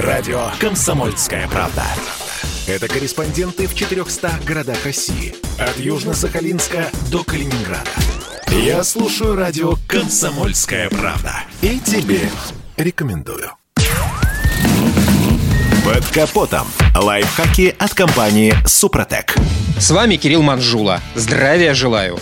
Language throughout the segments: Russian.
Радио «Комсомольская правда». Это корреспонденты в 400 городах России. От Южно-Сахалинска до Калининграда. Я слушаю радио «Комсомольская правда». И тебе рекомендую. Под капотом. Лайфхаки от компании «Супротек». С вами Кирилл Манжула. Здравия желаю.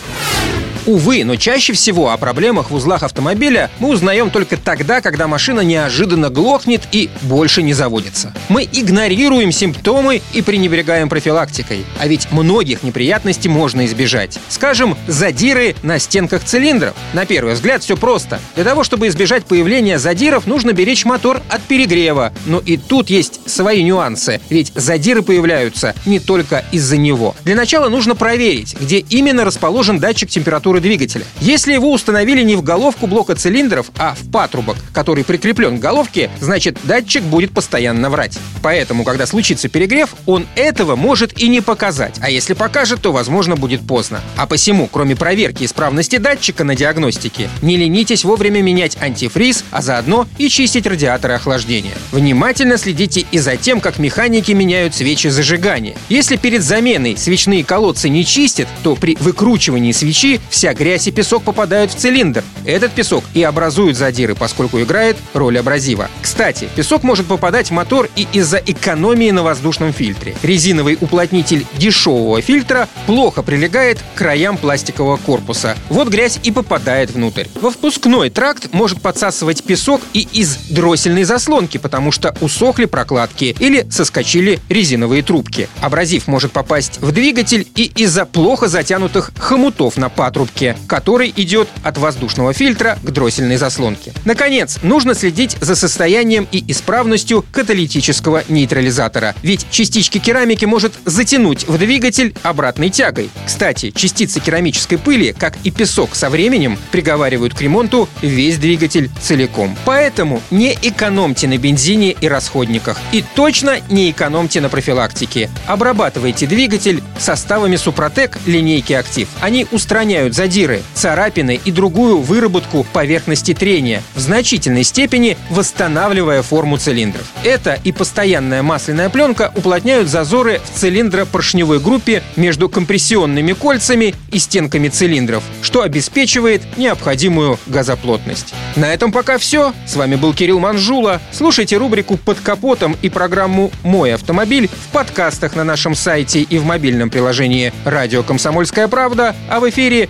Увы, но чаще всего о проблемах в узлах автомобиля мы узнаем только тогда, когда машина неожиданно глохнет и больше не заводится. Мы игнорируем симптомы и пренебрегаем профилактикой. А ведь многих неприятностей можно избежать. Скажем, задиры на стенках цилиндров. На первый взгляд все просто. Для того, чтобы избежать появления задиров, нужно беречь мотор от перегрева. Но и тут есть свои нюансы, ведь задиры появляются не только из-за него. Для начала нужно проверить, где именно расположен датчик температуры температуры двигателя. Если его установили не в головку блока цилиндров, а в патрубок, который прикреплен к головке, значит датчик будет постоянно врать. Поэтому, когда случится перегрев, он этого может и не показать. А если покажет, то, возможно, будет поздно. А посему, кроме проверки исправности датчика на диагностике, не ленитесь вовремя менять антифриз, а заодно и чистить радиаторы охлаждения. Внимательно следите и за тем, как механики меняют свечи зажигания. Если перед заменой свечные колодцы не чистят, то при выкручивании свечи вся вся грязь и песок попадают в цилиндр. Этот песок и образует задиры, поскольку играет роль абразива. Кстати, песок может попадать в мотор и из-за экономии на воздушном фильтре. Резиновый уплотнитель дешевого фильтра плохо прилегает к краям пластикового корпуса. Вот грязь и попадает внутрь. Во впускной тракт может подсасывать песок и из дроссельной заслонки, потому что усохли прокладки или соскочили резиновые трубки. Абразив может попасть в двигатель и из-за плохо затянутых хомутов на патрубке трубке, который идет от воздушного фильтра к дроссельной заслонке. Наконец, нужно следить за состоянием и исправностью каталитического нейтрализатора, ведь частички керамики может затянуть в двигатель обратной тягой. Кстати, частицы керамической пыли, как и песок со временем, приговаривают к ремонту весь двигатель целиком. Поэтому не экономьте на бензине и расходниках. И точно не экономьте на профилактике. Обрабатывайте двигатель составами Супротек линейки Актив. Они устраняют задиры, царапины и другую выработку поверхности трения, в значительной степени восстанавливая форму цилиндров. Это и постоянная масляная пленка уплотняют зазоры в цилиндропоршневой группе между компрессионными кольцами и стенками цилиндров, что обеспечивает необходимую газоплотность. На этом пока все. С вами был Кирилл Манжула. Слушайте рубрику «Под капотом» и программу «Мой автомобиль» в подкастах на нашем сайте и в мобильном приложении «Радио Комсомольская правда», а в эфире